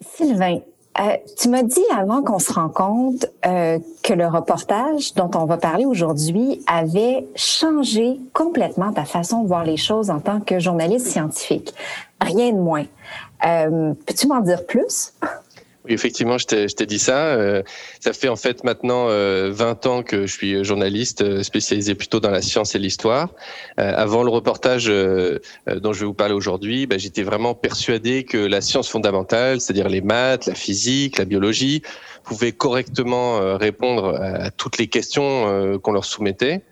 Sylvain, euh, tu m'as dit avant qu'on se rencontre euh, que le reportage dont on va parler aujourd'hui avait changé complètement ta façon de voir les choses en tant que journaliste scientifique. Rien de moins. Euh, Peux-tu m'en dire plus? Oui, effectivement, je t'ai dit ça. Euh, ça fait en fait maintenant 20 euh, ans que je suis journaliste euh, spécialisé plutôt dans la science et l'histoire. avant le reportage dont je vais vous parler aujourd'hui, bah, j'étais vraiment persuadé que la science fondamentale, c'est-à-dire les maths, la physique, la biologie, pouvait correctement répondre à toutes les questions qu'on leur soumettait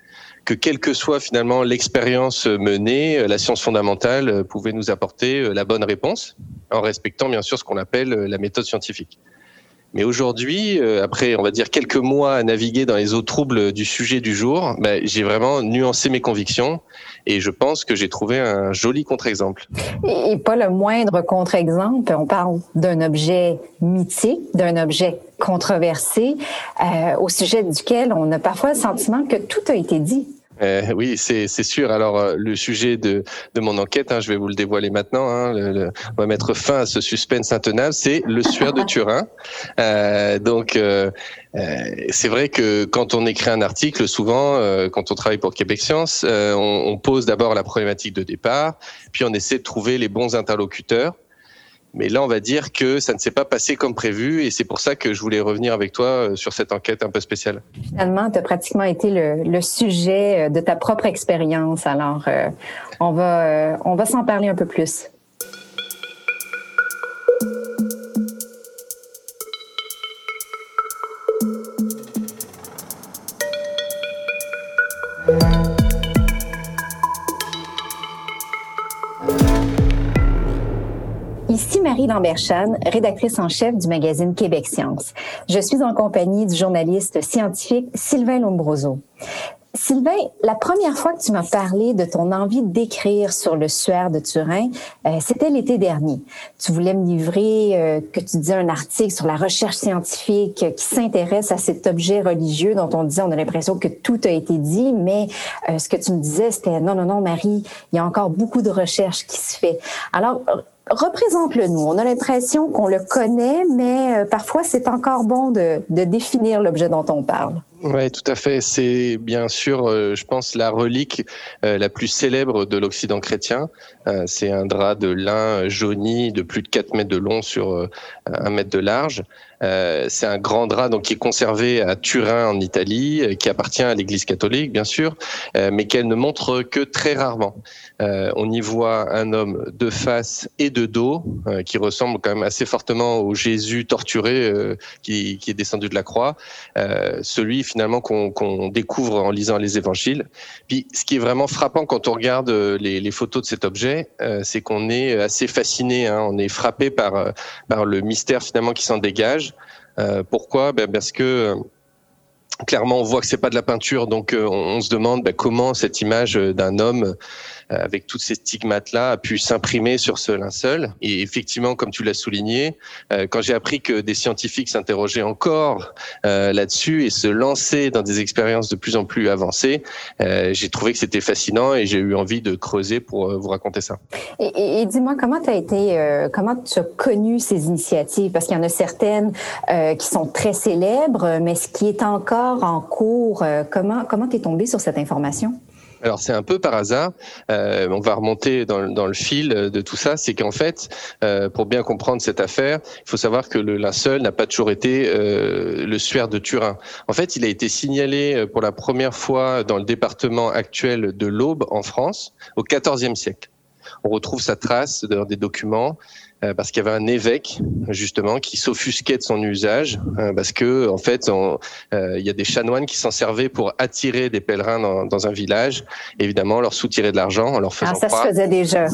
que quelle que soit finalement l'expérience menée, la science fondamentale pouvait nous apporter la bonne réponse en respectant bien sûr ce qu'on appelle euh, la méthode scientifique. Mais aujourd'hui, euh, après, on va dire quelques mois à naviguer dans les eaux troubles du sujet du jour, ben, j'ai vraiment nuancé mes convictions et je pense que j'ai trouvé un joli contre-exemple. Et pas le moindre contre-exemple. On parle d'un objet mythique, d'un objet controversé, euh, au sujet duquel on a parfois le sentiment que tout a été dit. Euh, oui, c'est sûr. Alors, euh, le sujet de, de mon enquête, hein, je vais vous le dévoiler maintenant, hein, le, on va mettre fin à ce suspense intenable, c'est le suaire de Turin. Euh, donc, euh, c'est vrai que quand on écrit un article, souvent, quand on travaille pour Québec Science, on, on pose d'abord la problématique de départ, puis on essaie de trouver les bons interlocuteurs. Mais là, on va dire que ça ne s'est pas passé comme prévu et c'est pour ça que je voulais revenir avec toi euh, sur cette enquête un peu spéciale. Finalement, tu as pratiquement été le, le, sujet euh, de ta propre expérience. Alors, euh, on va, on va s'en parler un peu plus. Marie Lamberchan, rédactrice en chef du magazine Québec Science. Je suis en compagnie du journaliste scientifique Sylvain Lombroso. Sylvain, la première fois que tu m'as parlé de ton envie d'écrire sur le suaire de Turin, euh, c'était l'été dernier. Tu voulais me livrer, euh, que tu disais un article sur la recherche scientifique qui s'intéresse à cet objet religieux dont on disait on a l'impression que tout a été dit, mais euh, ce que tu me disais, c'était non, non, non, Marie, il y a encore beaucoup de recherche qui se fait. Alors, représente-le-nous. On a l'impression qu'on le connaît, mais euh, parfois c'est encore bon de, définir l'objet dont on parle. Oui, tout à fait. C'est bien sûr, euh, je pense, la relique euh, la plus célèbre de l'Occident chrétien. c'est un drap de lin jauni de plus de 4 mètres de long sur 1 mètre de large. C'est un grand drap donc qui est conservé à Turin en Italie, qui appartient à l'Église catholique bien sûr, mais qu'elle ne montre que très rarement. on y voit un homme de face et de dos euh, qui ressemble quand même assez fortement au Jésus torturé euh, qui, est descendu de la croix, euh, celui finalement qu'on découvre en lisant les évangiles. Puis ce qui est vraiment frappant quand on regarde les, photos de cet objet, c'est qu'on est assez fasciné, hein. on est frappé par, par le mystère finalement qui s'en dégage. Pourquoi? Ben Parce que clairement on voit que c'est pas de la peinture, donc on, se demande ben, comment cette image d'un homme euh, avec toutes ces stigmates-là, a pu s'imprimer sur ce linceul. Et effectivement, comme tu l'as souligné, euh, quand j'ai appris que des scientifiques s'interrogeaient encore euh, là-dessus et se lançaient dans des expériences de plus en plus avancées, j'ai trouvé que c'était fascinant et j'ai eu envie de creuser pour vous raconter ça. Et, dis-moi, comment tu as été, comment tu as connu ces initiatives? Parce qu'il y en a certaines qui sont très célèbres, mais ce qui est encore en cours, comment comment t'es tombé sur cette information? Alors c'est un peu par hasard. Euh, on va remonter dans, le fil de tout ça. C'est qu'en fait, euh, pour bien comprendre cette affaire, il faut savoir que le linceul n'a pas toujours été euh, le suaire de Turin. En fait, il a été signalé euh, pour la première fois dans le département actuel de l'Aube en France au XIVe siècle. On retrouve sa trace dans des documents parce qu'il y avait un évêque justement qui s'offusquait de son usage euh, parce que en fait euh, il y a des chanoines qui s'en servaient pour attirer des pèlerins dans, dans un village. Évidemment leur soutirer de l'argent en leur faisant ah, ça se faisait déjà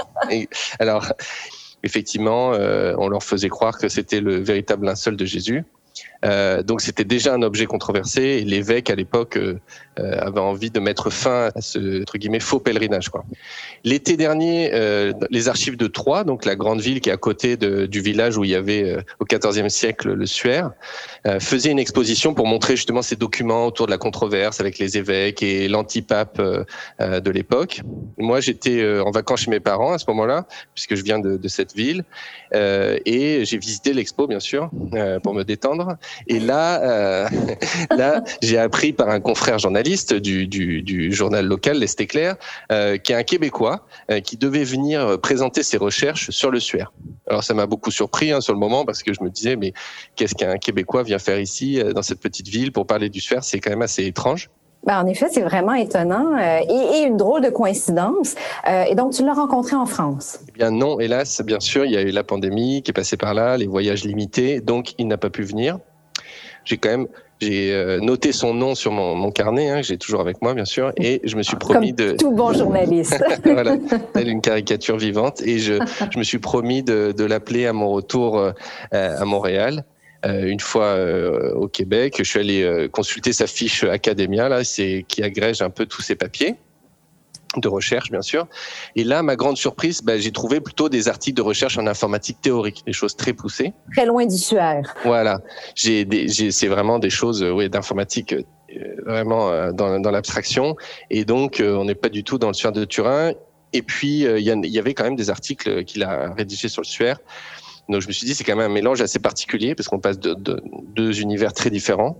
alors effectivement on leur faisait croire que c'était le véritable linceul de Jésus Euh, donc c'était déjà un objet controversé et l'évêque à l'époque euh, euh, avait envie de mettre fin à ce entre guillemets faux pèlerinage. L'été dernier, les archives de Troyes, donc la grande ville qui est à côté de, du village où il y avait au XIVe siècle le Suaire, faisaient une exposition pour montrer justement ces documents autour de la controverse avec les évêques et l'antipape de l'époque. Moi j'étais en vacances chez mes parents à ce moment-là puisque je viens de, de cette ville et j'ai visité l'expo bien sûr pour me détendre. Et là, euh, là, j'ai appris par un confrère journaliste du, du, journal local, l'Est Éclair, euh, qui est un Québécois, euh, qui devait venir présenter ses recherches sur le Suaire. Alors ça m'a beaucoup surpris hein, sur le moment parce que je me disais mais qu'est-ce qu'un Québécois vient faire ici dans cette petite ville? Pour parler du Suaire C'est quand même assez étrange. Ben, en effet, c'est vraiment étonnant euh, et, et, une drôle de coïncidence. Euh, et donc, tu l'as rencontré en France Eh bien non, hélas, bien sûr, il y a eu la pandémie qui est passée par là, les voyages limités, donc il n'a pas pu venir j'ai quand même j'ai euh, noté son nom sur mon, mon carnet, hein, j'ai toujours avec moi bien sûr, et je me suis promis Comme de tout bon journaliste, voilà, telle une caricature vivante, et je, je me suis promis de, de l'appeler à mon retour euh, à Montréal. Euh, une fois euh, au Québec, je suis allé euh, consulter sa fiche Academia, là, c'est qui agrège un peu tous ses papiers de recherche, bien sûr. Et là, ma grande surprise, bah, j'ai trouvé plutôt des articles de recherche en informatique théorique, des choses très poussées. Très loin du suaire. Voilà. J'ai, c'est vraiment des choses, oui, d'informatique euh, vraiment euh, dans, dans l'abstraction. Et donc, euh, on n'est pas du tout dans le suaire de Turin. Et puis, il y, avait quand même des articles qu'il a rédigés sur le suaire. Donc, je me suis dit, c'est quand même un mélange assez particulier parce qu'on passe de, de deux univers très différents.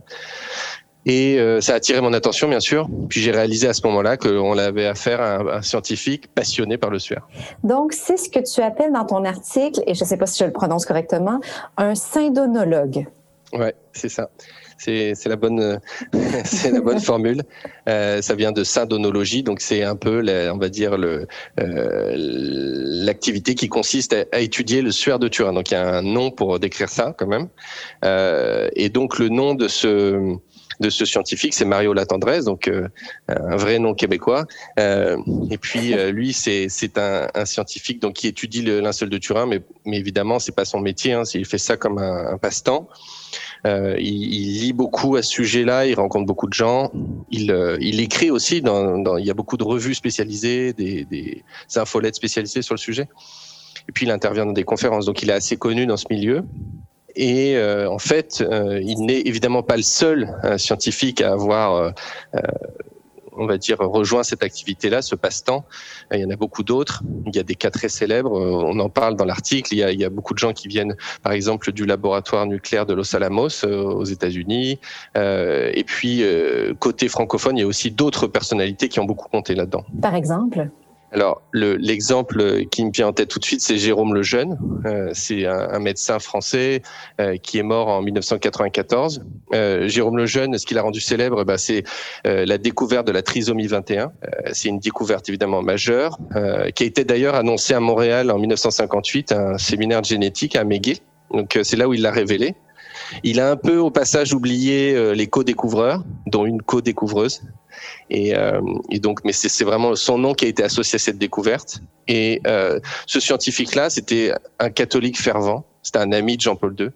Et euh, ça a attiré mon attention, bien sûr. Puis j'ai réalisé à ce moment-là qu'on avait affaire à un, un, scientifique passionné par le suaire. Donc, c'est ce que tu appelles dans ton article, et je ne sais pas si je le prononce correctement, un syndonologue. Ouais, c'est ça. C'est la bonne, c'est la bonne formule. Euh, ça vient de syndonologie, donc c'est un peu, la, on va dire, le euh, l'activité qui consiste à, à, étudier le suaire de Turin. Donc il y a un nom pour décrire ça quand même. Euh, et donc le nom de ce de ce scientifique, c'est Mario Latendresse, donc euh, un vrai nom québécois. Euh, et puis euh, lui, c'est un, un, scientifique donc qui étudie le linceul de Turin, mais mais évidemment, c'est pas son métier. Hein, il fait ça comme un, un passe-temps. Euh, il, il, lit beaucoup à ce sujet-là, il rencontre beaucoup de gens, il, euh, il écrit aussi, dans, dans, il y a beaucoup de revues spécialisées, des, des infolettes spécialisées sur le sujet. Et puis il intervient dans des conférences, donc il est assez connu dans ce milieu. Et euh, en fait, euh, il n'est évidemment pas le seul euh, scientifique à avoir, on va dire, rejoint cette activité-là, ce passe-temps. Il y en a beaucoup d'autres. Il y a des cas très célèbres. On en parle dans l'article. Il, il, y a beaucoup de gens qui viennent, par exemple, du laboratoire nucléaire de Los Alamos aux États-Unis. et puis, côté francophone, il y a aussi d'autres personnalités qui ont beaucoup compté là-dedans. Par exemple? Alors, l'exemple qui me vient en tête tout de suite, c'est Jérôme Lejeune. Euh, c'est un, un, médecin français euh, qui est mort en 1994. Euh, Jérôme Lejeune, ce qui l'a rendu célèbre, bah, c'est euh, la découverte de la trisomie 21. Euh, c'est une découverte évidemment majeure, euh, qui a été d'ailleurs annoncée à Montréal en 1958, un séminaire de génétique à McGill. Donc, c'est là où il l'a révélé. Il a un peu au passage oublié les co-découvreurs, dont une co-découvreuse. Et, euh, et, donc, mais c'est vraiment son nom qui a été associé à cette découverte. Et euh, ce scientifique-là, c'était un catholique fervent. C'était un ami de Jean-Paul II.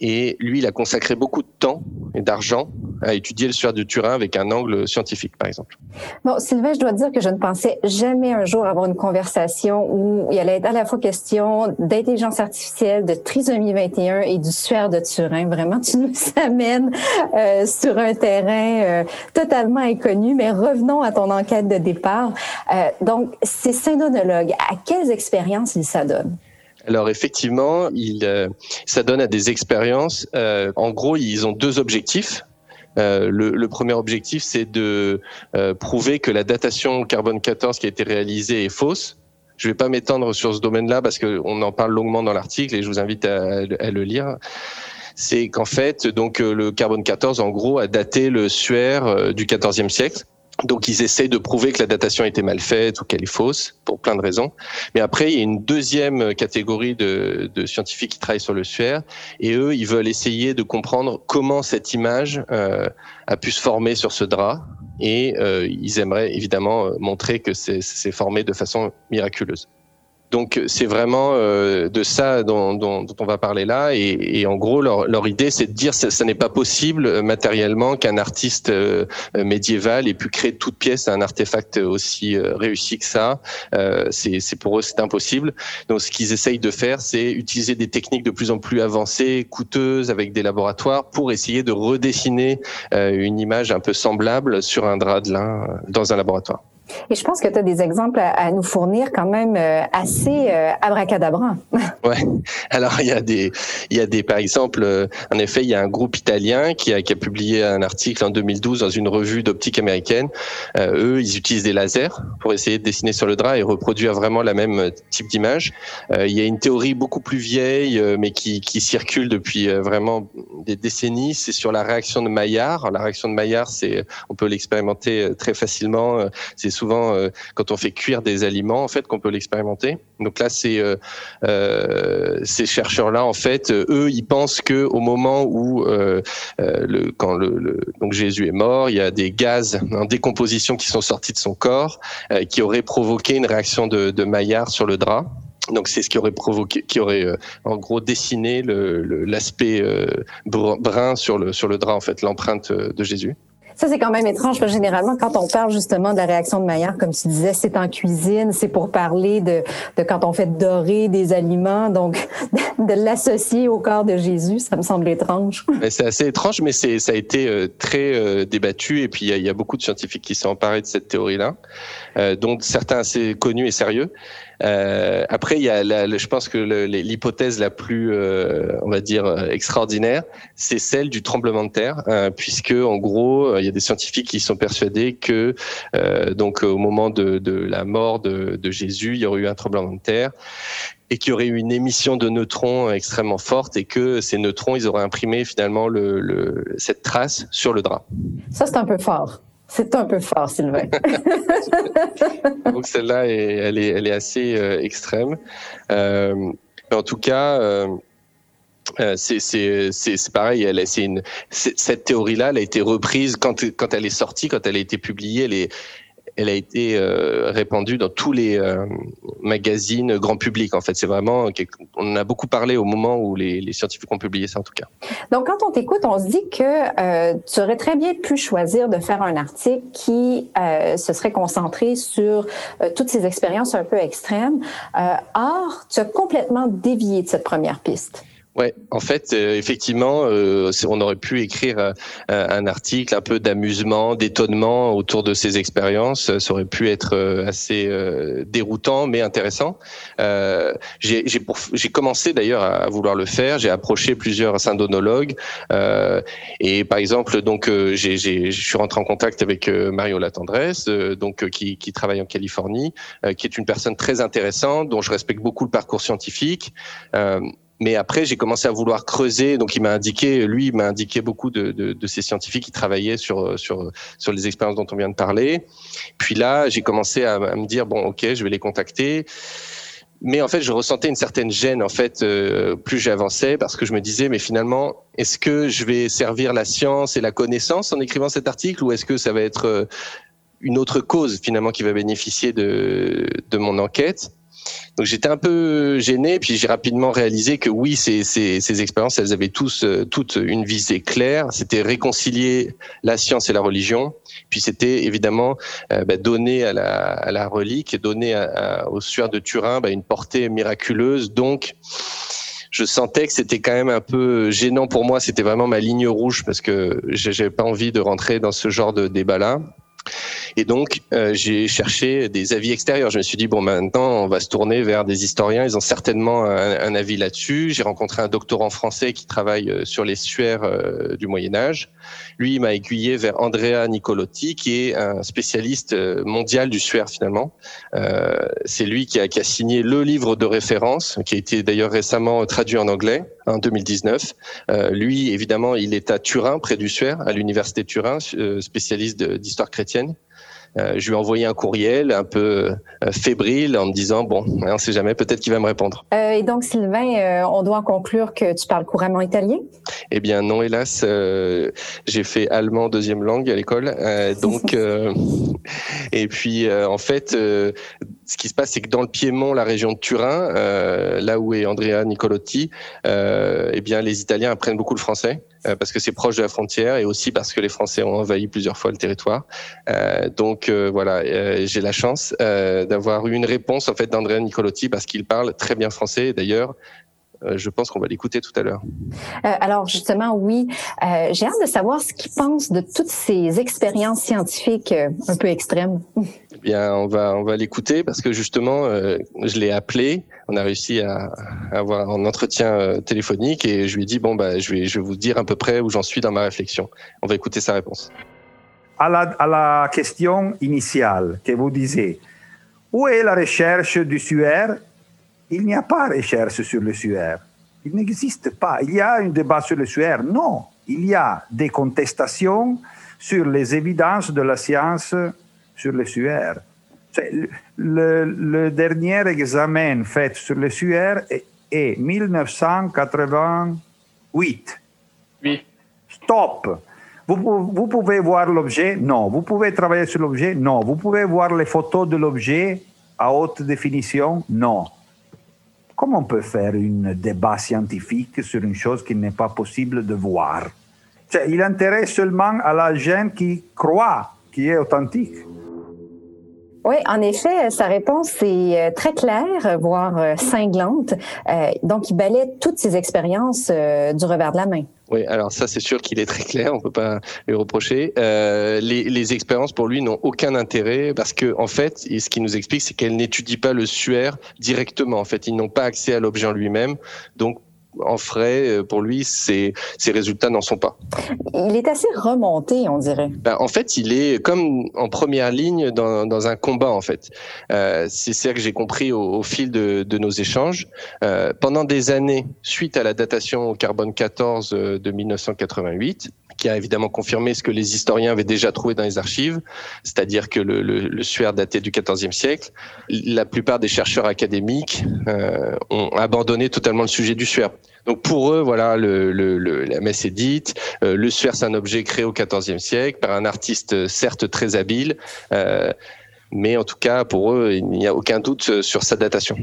Et lui, il a consacré beaucoup de temps et d'argent à étudier le suaire de Turin avec un angle scientifique, par exemple. Bon, Sylvain, je dois dire que je ne pensais jamais un jour avoir une conversation où il allait être à la fois question d'intelligence artificielle, de trisomie 21 et du suaire de Turin. Vraiment, tu nous amènes euh, sur un terrain euh, totalement inconnu, mais revenons à ton enquête de départ. Euh, donc, ces syndonologues, à quelles expériences ils s'adonnent? Alors effectivement, euh, ça donne à des expériences. Euh, en gros, ils ont deux objectifs. Euh, le, premier objectif, c'est de prouver que la datation carbone 14 qui a été réalisée est fausse. Je ne vais pas m'étendre sur ce domaine-là parce qu'on en parle longuement dans l'article et je vous invite à, à le lire. C'est qu'en fait, donc le carbone 14, en gros, a daté le suaire du 14e siècle. Donc ils essayent de prouver que la datation était mal faite ou qu'elle est fausse pour plein de raisons. Mais après, il y a une deuxième catégorie de, scientifiques qui travaillent sur le suaire et eux, ils veulent essayer de comprendre comment cette image euh, a pu se former sur ce drap et euh, ils aimeraient évidemment montrer que c'est formé de façon miraculeuse. Donc c'est vraiment euh, de ça dont, dont, dont, on va parler là. Et, et en gros, leur, leur idée, c'est de dire que ce n'est pas possible euh, matériellement qu'un artiste euh, médiéval ait pu créer toute pièce un artefact aussi réussi que ça. Euh, c'est pour eux, c'est impossible. Donc ce qu'ils essayent de faire, c'est utiliser des techniques de plus en plus avancées, coûteuses, avec des laboratoires, pour essayer de redessiner une image un peu semblable sur un drap de lin dans un laboratoire. Et je pense que tu as des exemples à, nous fournir quand même euh, assez euh, abracadabrants. ouais. Alors il y a des, il y a des, par exemple, euh, en effet, il y a un groupe italien qui a, publié un article en 2012 dans une revue d'optique américaine. Euh, eux, ils utilisent des lasers pour essayer de dessiner sur le drap et reproduire vraiment la même type d'image. Il y a une théorie beaucoup plus vieille, mais qui, circule depuis vraiment des décennies. C'est sur la réaction de Maillard. La réaction de Maillard, on peut l'expérimenter très facilement. Souvent euh, quand on fait cuire des aliments en fait qu'on peut l'expérimenter. Donc là, c'est euh, euh, ces chercheurs-là en fait, eux, ils pensent que au moment où quand le, donc Jésus est mort, il y a des gaz en décomposition qui sont sortis de son corps, qui auraient provoqué une réaction de, de Maillard sur le drap. Donc c'est ce qui aurait provoqué, qui aurait en gros dessiné l'aspect brun sur le sur le drap en fait, l'empreinte de Jésus. Ça, c'est quand même étrange, généralement, quand on parle justement de la réaction de Maillard, comme tu disais, c'est en cuisine, c'est pour parler de, de quand on fait dorer des aliments, donc de l'associer au corps de Jésus, ça me semble étrange. C'est assez étrange, mais ça a été euh, très euh, débattu, et puis il y, a, beaucoup de scientifiques qui sont emparés de cette théorie-là, euh, dont certains assez connus et sérieux. Euh, après, il y a, la, je pense que l'hypothèse la plus, euh, on va dire, euh, extraordinaire, c'est celle du tremblement de terre, euh, puisque en gros, il y a des scientifiques qui sont persuadés que donc au moment de, de la mort de, de, Jésus, il y aurait eu un tremblement de terre et qu'il y aurait eu une émission de neutrons extrêmement forte et que ces neutrons, ils auraient imprimé finalement le, le cette trace sur le drap. Ça, c'est un peu fort. C'est un peu fort, Sylvain. Donc celle-là, elle est, assez euh, extrême. Euh, en tout cas, euh, euh c'est pareil. Elle, une, cette théorie-là, elle a été reprise quand, quand elle est sortie, quand elle a été publiée. Elle elle a été euh, répandue dans tous les euh, magazines grand public. En fait, c'est vraiment, on en a beaucoup parlé au moment où les, les, scientifiques ont publié ça, en tout cas. Donc, quand on t'écoute, on se dit que euh, tu aurais très bien pu choisir de faire un article qui se serait concentré sur toutes ces expériences un peu extrêmes. or, tu as complètement dévié de cette première piste. Ouais, en fait, euh, effectivement, euh, on aurait pu écrire euh, un article un peu d'amusement, d'étonnement autour de ces expériences. Ça aurait pu être assez déroutant, mais intéressant. J'ai commencé d'ailleurs à vouloir le faire. J'ai approché plusieurs syndonologues et par exemple, donc, je suis rentré en contact avec Mario Latendresse, donc qui, qui travaille en Californie, qui est une personne très intéressante, dont je respecte beaucoup le parcours scientifique. Mais après, j'ai commencé à vouloir creuser. Donc, il m'a indiqué, lui, m'a indiqué beaucoup de, de, de, ces scientifiques qui travaillaient sur sur sur les expériences dont on vient de parler. Puis là, j'ai commencé à, à, me dire bon, ok, je vais les contacter. Mais en fait, je ressentais une certaine gêne en fait euh, plus j'avançais parce que je me disais mais finalement, est-ce que je vais servir la science et la connaissance en écrivant cet article ou est-ce que ça va être euh, une autre cause finalement qui va bénéficier de de mon enquête? Donc j'étais un peu gêné, puis j'ai rapidement réalisé que oui, ces, ces, ces expériences, elles avaient tous euh, toutes une visée claire. C'était réconcilier la science et la religion. Puis c'était évidemment euh, bah, donner à la, à la relique, donner au suaire de Turin bah, une portée miraculeuse. Donc je sentais que c'était quand même un peu gênant pour moi. C'était vraiment ma ligne rouge parce que j'avais pas envie de rentrer dans ce genre de débat-là. Et donc, euh, j'ai cherché des avis extérieurs. Je me suis dit, bon, maintenant, on va se tourner vers des historiens. Ils ont certainement un, avis là-dessus. J'ai rencontré un doctorant français qui travaille euh, sur les suaires euh, du Moyen Âge. Lui, il m'a aiguillé vers Andrea Nicolotti, qui est un spécialiste mondial du suaire, finalement. C'est lui qui a, qui a signé le livre de référence, qui a été d'ailleurs récemment traduit en anglais en 2019. Euh, lui, évidemment, il est à Turin, près du Suaire, à l'université de Turin, spécialiste d'histoire chrétienne. Je lui ai envoyé un courriel un peu fébrile en me disant bon, on ne sait jamais, peut-être qu'il va me répondre. et donc Sylvain, on doit en conclure que tu parles couramment italien? Eh bien non, hélas, j'ai fait allemand deuxième langue à l'école, donc et puis en fait, ce qui se passe, c'est que dans le Piémont, la région de Turin, là où est Andrea Nicolotti, eh bien les Italiens apprennent beaucoup le français. Euh, parce que c'est proche de la frontière et aussi parce que les Français ont envahi plusieurs fois le territoire. Euh, donc euh, voilà, j'ai la chance d'avoir eu une réponse en fait d'Andrea Nicolotti parce qu'il parle très bien français. D'ailleurs, je pense qu'on va l'écouter tout à l'heure. alors justement, oui, j'ai hâte de savoir ce qu'il pense de toutes ces expériences scientifiques un peu extrêmes. Eh bien, on va on va l'écouter parce que justement, je l'ai appelé on a réussi à, avoir un entretien euh, téléphonique et je lui ai dit bon bah je vais je vais vous dire à peu près où j'en suis dans ma réflexion. On va écouter sa réponse. À la, à la question initiale que vous disiez, où est la recherche du suaire Il n'y a pas de recherche sur le suaire. Il n'existe pas. Il y a un débat sur le suaire. Non, il y a des contestations sur les évidences de la science sur le suaire. Le, dernier examen fait sur le SUR est, 1988. Oui. Stop. Vous, vous pouvez voir l'objet? Non. Vous pouvez travailler sur l'objet? Non. Vous pouvez voir les photos de l'objet à haute définition? Non. Comment on peut faire un débat scientifique sur une chose qu'il n'est pas possible de voir? Il intéresse seulement à la gente qui croit, qui est authentique. Oui, en effet, sa réponse est euh, très claire, voire euh, cinglante. Euh, donc, il balaie toutes ses expériences du revers de la main. Oui, alors ça, c'est sûr qu'il est très clair, on peut pas lui reprocher. les, les, expériences pour lui n'ont aucun intérêt parce que, en fait, ce qu'il nous explique, c'est qu'elle n'étudie pas le suaire directement. En fait, ils n'ont pas accès à l'objet en lui-même, donc en frais, euh, pour lui, ces, résultats n'en sont pas. Il est assez remonté, on dirait. Ben, en fait, il est comme en première ligne dans, un combat, en fait. Euh, c'est ça que j'ai compris au, fil de, nos échanges. Euh, pendant des années, suite à la datation au carbone 14 de 1988, qui a évidemment confirmé ce que les historiens avaient déjà trouvé dans les archives, c'est-à-dire que le, le, le, suaire datait du XIVe siècle. La plupart des chercheurs académiques euh, ont abandonné totalement le sujet du suaire. Donc pour eux, voilà, la messe est dite. Euh, le suaire, c'est un objet créé au XIVe siècle par un artiste certes très habile, euh, mais en tout cas pour eux, il n'y a aucun doute sur sa datation.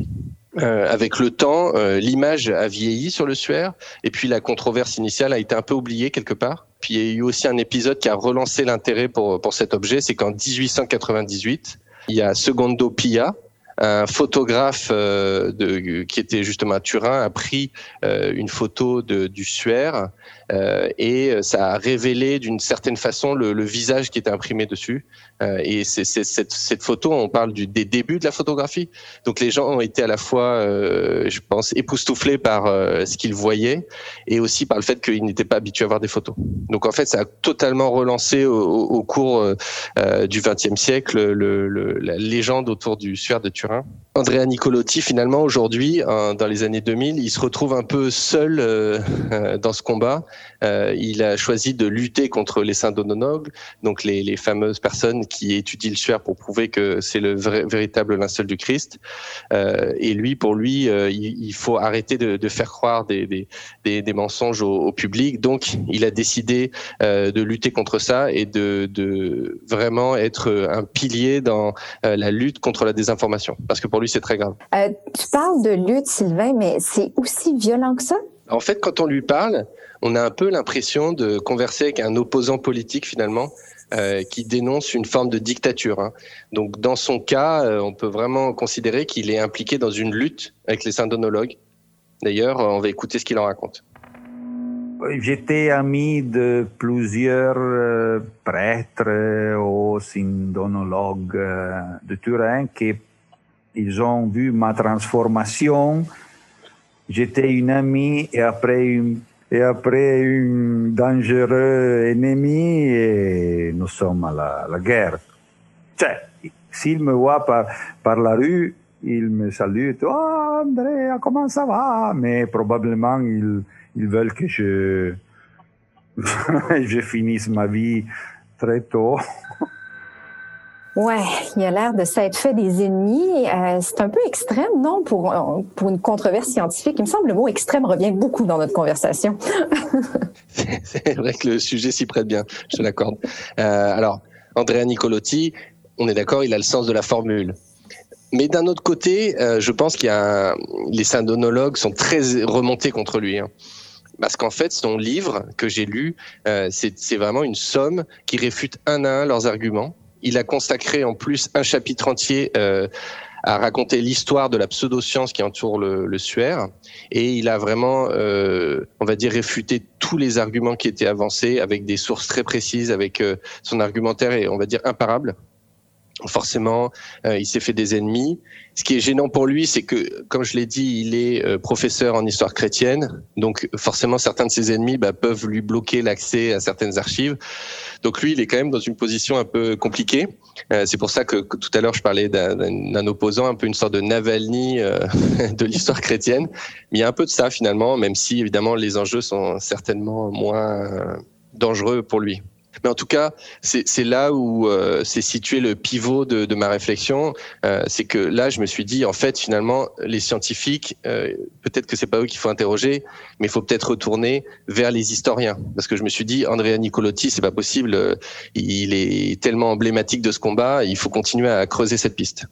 Euh, avec le temps, euh, l'image a vieilli sur le suaire, et puis la controverse initiale a été un peu oubliée quelque part. Puis il y a eu aussi un épisode qui a relancé l'intérêt pour, pour cet objet, c'est qu'en 1898, il y a Secondo Pia, un photographe euh, de, qui était justement à Turin a pris euh, une photo de, du suaire et ça a révélé d'une certaine façon le, le, visage qui était imprimé dessus. Euh, et c'est cette, cette, photo, on parle du, des débuts de la photographie. Donc les gens ont été à la fois, euh, je pense, époustouflés par euh, ce qu'ils voyaient et aussi par le fait qu'ils n'étaient pas habitués à voir des photos. Donc en fait, ça a totalement relancé au, au cours euh, du XXe siècle le, le, la légende autour du suaire de Turin. Andrea Nicolotti, finalement, aujourd'hui, dans les années 2000, il se retrouve un peu seul dans ce combat. Il a choisi de lutter contre les syndonologues, donc les, les fameuses personnes qui étudie le suaire pour prouver que c'est le vrai, véritable linceul du Christ. Euh, et lui, pour lui, euh, il, faut arrêter de, de faire croire des, des, des, mensonges au, au, public. Donc, il a décidé euh, de lutter contre ça et de, de, vraiment être un pilier dans euh, la lutte contre la désinformation. Parce que pour lui, c'est très grave. Euh, tu parles de lutte, Sylvain, mais c'est aussi violent que ça? En fait, quand on lui parle, on a un peu l'impression de converser avec un opposant politique finalement. Euh, qui dénonce une forme de dictature. Hein. Donc dans son cas, euh, on peut vraiment considérer qu'il est impliqué dans une lutte avec les syndonologues. D'ailleurs, on va écouter ce qu'il en raconte. J'étais ami de plusieurs euh, prêtres ou syndonologues de Turin qui ils ont vu ma transformation. J'étais une amie et après une et après un dangereux ennemi, et nous sommes à la, guerre. s'il me voit par, par la rue, il me salue, oh Andrea, comment ça va? Mais probablement, ils, ils veulent que je, je finisse ma vie très tôt. Ouais, il a l'air de s'être fait des ennemis. Euh, c'est un peu extrême, non, pour, une controverse scientifique. Il me semble le mot extrême revient beaucoup dans notre conversation. c'est vrai que le sujet s'y prête bien, je l'accorde. Euh, alors, Andrea Nicolotti, on est d'accord, il a le sens de la formule. Mais d'un autre côté, euh, je pense qu'il y a les syndonologues sont très remontés contre lui. Hein. Parce qu'en fait, son livre que j'ai lu, c'est vraiment une somme qui réfute un à un leurs arguments. Il a consacré en plus un chapitre entier euh, à raconter l'histoire de la pseudoscience qui entoure le, le suaire. Et il a vraiment, euh, on va dire, réfuté tous les arguments qui étaient avancés avec des sources très précises, avec euh, son argumentaire est, on va dire, imparable forcément, euh, il s'est fait des ennemis. Ce qui est gênant pour lui, c'est que, comme je l'ai dit, il est euh, professeur en histoire chrétienne, donc forcément certains de ses ennemis bah, peuvent lui bloquer l'accès à certaines archives. Donc lui, il est quand même dans une position un peu compliquée. Euh, c'est pour ça que, tout à l'heure je parlais d'un opposant, un peu une sorte de Navalny de l'histoire chrétienne. Mais il y a un peu de ça finalement, même si évidemment les enjeux sont certainement moins dangereux pour lui. Mais en tout cas, c'est là où euh, s'est situé le pivot de, de ma réflexion. Euh, c'est que là, je me suis dit, en fait, finalement, les scientifiques, euh, peut-être que c'est pas eux qu'il faut interroger, mais il faut peut-être retourner vers les historiens. Parce que je me suis dit, Andrea Nicolotti, c'est pas possible. Il est tellement emblématique de ce combat. Il faut continuer à creuser cette piste.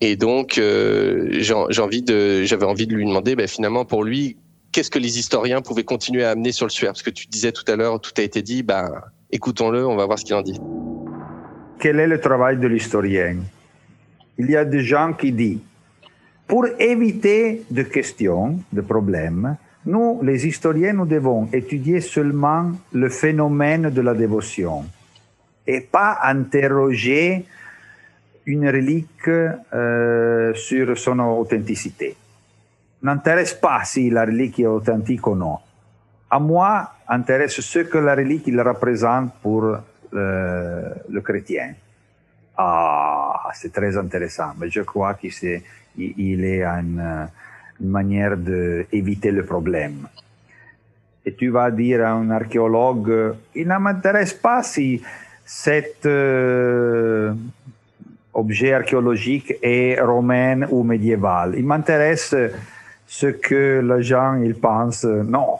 Et donc, euh, j'ai envie de, j'avais envie de lui demander, ben, finalement, pour lui, qu'est-ce que les historiens pouvaient continuer à amener sur le suaire? Parce que tu disais tout à l'heure, tout a été dit, ben, Écoutons-le, on va voir ce qu'il en dit. Quel est le travail de l'historien? Il y a des gens qui disent, pour éviter de questions, de problèmes, nous, les historiens, nous devons étudier seulement le phénomène de la dévotion et pas interroger une relique euh, sur son authenticité. N'intéresse pas si la relique est authentique ou non à moi intéresse ce que la relique il représente pour euh, le chrétien. Ah, c'est très intéressant. Mais je crois qu'il est, il est une, une manière d'éviter le problème. Et tu vas dire à un archéologue, il ne m'intéresse pas si cet euh, objet archéologique est romain ou médiéval. Il m'intéresse ce que les gens ils pensent. Non,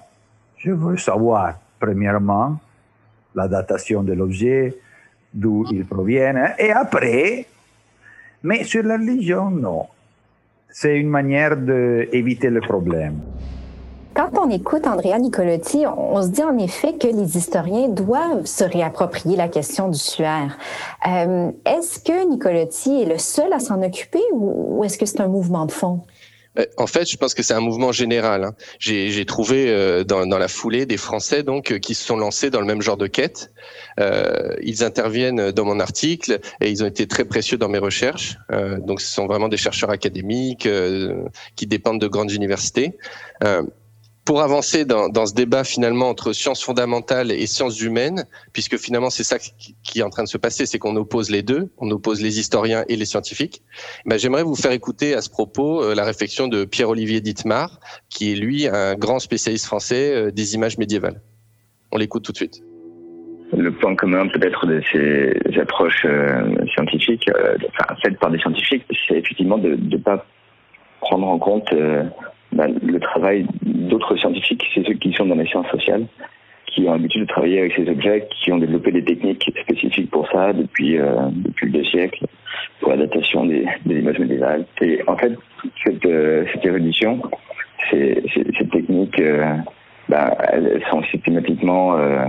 je veux savoir, premièrement, la datation de l'objet, d'où il provient, et après, mais sur la religion, non. C'est une manière d'éviter le problème. Quand on écoute Andrea Nicolotti, on se dit en effet que les historiens doivent se réapproprier la question du suaire. Euh, est-ce que Nicolotti est le seul à s'en occuper ou est-ce que c'est un mouvement de fond? Euh, en fait, je pense que c'est un mouvement général. Hein. J'ai trouvé euh, dans, la foulée des Français donc euh, qui se sont lancés dans le même genre de quête. Ils interviennent dans mon article et ils ont été très précieux dans mes recherches. Donc, ce sont vraiment des chercheurs académiques qui dépendent de grandes universités pour avancer dans, dans, ce débat finalement entre sciences fondamentales et sciences humaines, puisque finalement c'est ça qui est en train de se passer, c'est qu'on oppose les deux, on oppose les historiens et les scientifiques. Ben, J'aimerais vous faire écouter à ce propos euh, la réflexion de Pierre-Olivier Dittmar, qui est lui un grand spécialiste français euh, des images médiévales. On l'écoute tout de suite. Le point commun peut-être de ces approches euh, scientifiques, enfin, faites par des scientifiques, c'est effectivement de ne pas prendre en compte bah, le travail d'autres scientifiques, c'est ceux qui sont dans les sciences sociales, qui ont l'habitude de travailler avec ces objets, qui ont développé des techniques spécifiques pour ça depuis, euh, depuis deux siècles, pour la datation des, des images médiévales. Et en fait, cette, euh, cette évolution, ces, ces, techniques, euh, bah, elles sont systématiquement euh,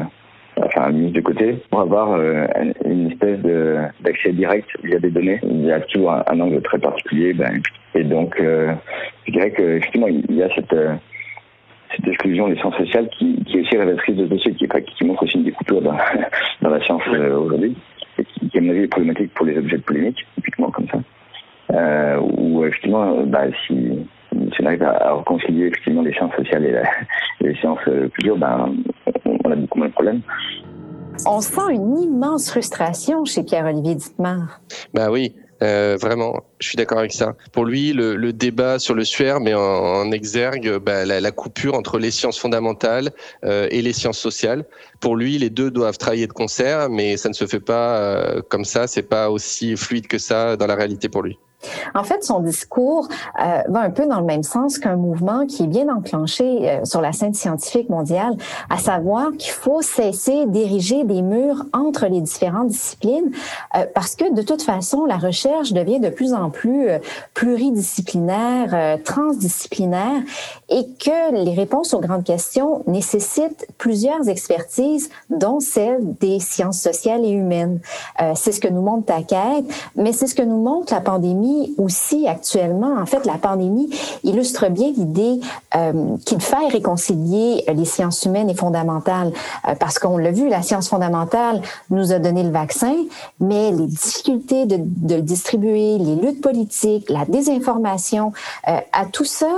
enfin mise de côté pour avoir euh, une espèce d'accès direct via des données. Il y a toujours un, angle très particulier. Ben, et donc, euh, je dirais que justement, il y a cette euh, cette exclusion des sciences sociales qui, qui est aussi révélatrice de dossier, qui, qui montre aussi une découpure dans, dans la science aujourd'hui, et qui, qui, à mon avis, est problématique pour les objets de polémique, typiquement comme ça. Euh, où effectivement, bah, si, si on arrive à, à, réconcilier effectivement les sciences sociales et, la, et les sciences plus dures, ben, on a beaucoup moins de problèmes. On sent une immense frustration chez Pierre-Olivier Dittmar. Ben oui, Euh, vraiment, je suis d'accord avec ça. Pour lui, le, le, débat sur le suaire met en, exergue bah, la, la, coupure entre les sciences fondamentales euh, et les sciences sociales. Pour lui, les deux doivent travailler de concert, mais ça ne se fait pas euh, comme ça. C'est pas aussi fluide que ça dans la réalité pour lui. En fait, son discours euh, va un peu dans le même sens qu'un mouvement qui est bien enclenché euh, sur la scène scientifique mondiale, à savoir qu'il faut cesser d'ériger des murs entre les différentes disciplines, euh, parce que de toute façon, la recherche devient de plus en plus euh, pluridisciplinaire, euh, transdisciplinaire, et que les réponses aux grandes questions nécessitent plusieurs expertises, dont celle des sciences sociales et humaines. c'est ce que nous montre ta quête, mais c'est ce que nous montre la pandémie aussi actuellement. En fait, la pandémie illustre bien l'idée euh, qu'il faille réconcilier les sciences humaines et fondamentales, euh, parce qu'on l'a vu, la science fondamentale nous a donné le vaccin, mais les difficultés de, le distribuer, les luttes politiques, la désinformation, euh, à tout ça,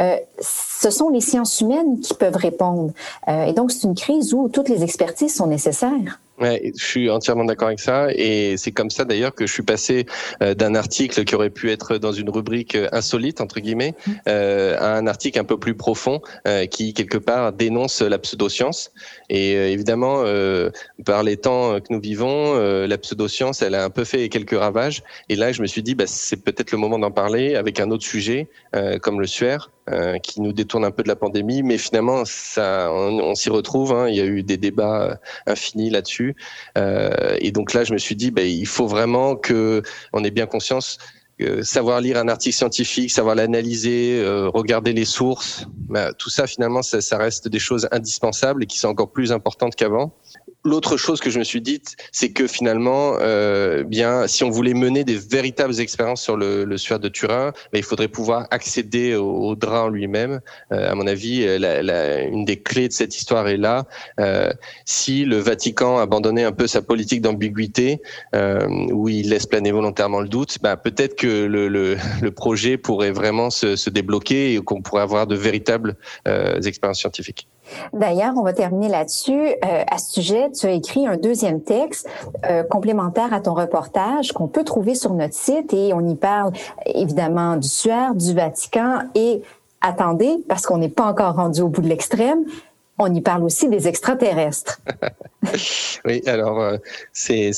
euh, ce sont les sciences humaines qui peuvent répondre. Et donc, c'est une crise où toutes les expertises sont nécessaires. Ouais, je suis entièrement d'accord avec ça. Et c'est comme ça d'ailleurs que je suis passé euh, d'un article qui aurait pu être dans une rubrique euh, insolite entre guillemets mmh. euh, à un article un peu plus profond euh, qui quelque part dénonce la pseudoscience. Et évidemment par les temps que nous vivons la pseudoscience elle a un peu fait quelques ravages. Et là je me suis dit bah, c'est peut-être le moment d'en parler avec un autre sujet comme le suaire qui nous détourne un peu de la pandémie mais finalement ça on, s'y retrouve hein, il y a eu des débats infinis là-dessus euh, et donc là, je me suis dit, ben, il faut vraiment que on ait bien conscience savoir lire un article scientifique, savoir l'analyser, euh, regarder les sources, ben, tout ça finalement, ça, ça, reste des choses indispensables et qui sont encore plus importantes qu'avant. L'autre chose que je me suis dite, c'est que finalement, euh, bien, si on voulait mener des véritables expériences sur le, le suaire de Turin, ben, il faudrait pouvoir accéder au, au drap lui-même. Euh, à mon avis, la, une des clés de cette histoire est là. Euh, si le Vatican abandonnait un peu sa politique d'ambiguïté, euh, où il laisse planer volontairement le doute, ben, peut-être que le, projet pourrait vraiment se, débloquer et qu'on pourrait avoir de véritables euh, expériences scientifiques. D'ailleurs, on va terminer là-dessus. Euh, à ce sujet, tu as écrit un deuxième texte euh, complémentaire à ton reportage qu'on peut trouver sur notre site et on y parle évidemment du Suaire, du Vatican et attendez, parce qu'on n'est pas encore rendu au bout de l'extrême, on y parle aussi des extraterrestres. oui, alors euh, c'est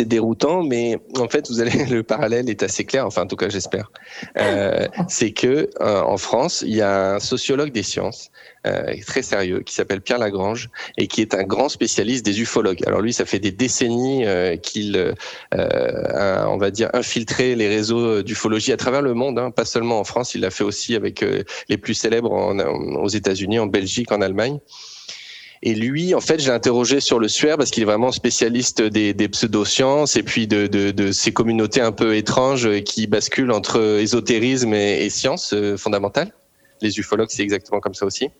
déroutant, mais en fait, vous allez le parallèle est assez clair. Enfin, en tout cas, j'espère. Euh, c'est que euh, en France, il y a un sociologue des sciences euh, très sérieux qui s'appelle Pierre Lagrange et qui est un grand spécialiste des ufologues. Alors lui, ça fait des décennies euh, qu'il euh, a, on va dire, infiltré les réseaux d'ufologie à travers le monde, hein, pas seulement en France. Il l'a fait aussi avec les plus célèbres en, aux États-Unis, en Belgique, en Allemagne. Et lui, en fait, j'ai interrogé sur le suaire parce qu'il est vraiment spécialiste des, des pseudosciences et puis de, ces communautés un peu étranges qui basculent entre ésotérisme et, et sciences fondamentales les ufologues, c'est exactement comme ça aussi.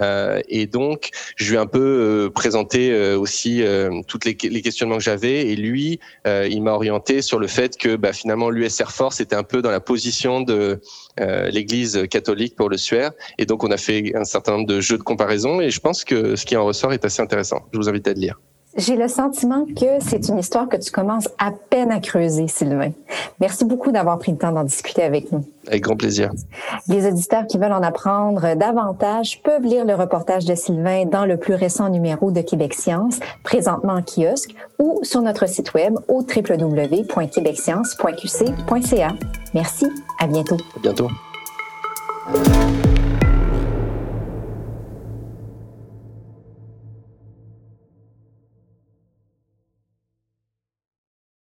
Euh, et donc, je lui ai un peu euh, présenté euh, aussi euh, toutes les, les, questionnements que j'avais. Et lui, euh, il m'a orienté sur le fait que bah, finalement, l'US Air Force était un peu dans la position de euh, l'Église catholique pour le suaire. Et donc, on a fait un certain nombre de jeux de comparaison. Et je pense que ce qui en ressort est assez intéressant. Je vous invite à le lire. J'ai le sentiment que c'est une histoire que tu commences à peine à creuser, Sylvain. Merci beaucoup d'avoir pris le temps d'en discuter avec nous. Avec grand plaisir. Les auditeurs qui veulent en apprendre davantage peuvent lire le reportage de Sylvain dans le plus récent numéro de Québec Science, présentement en kiosque, ou sur notre site web au www.québecscience.qc.ca. Merci, à bientôt. À bientôt.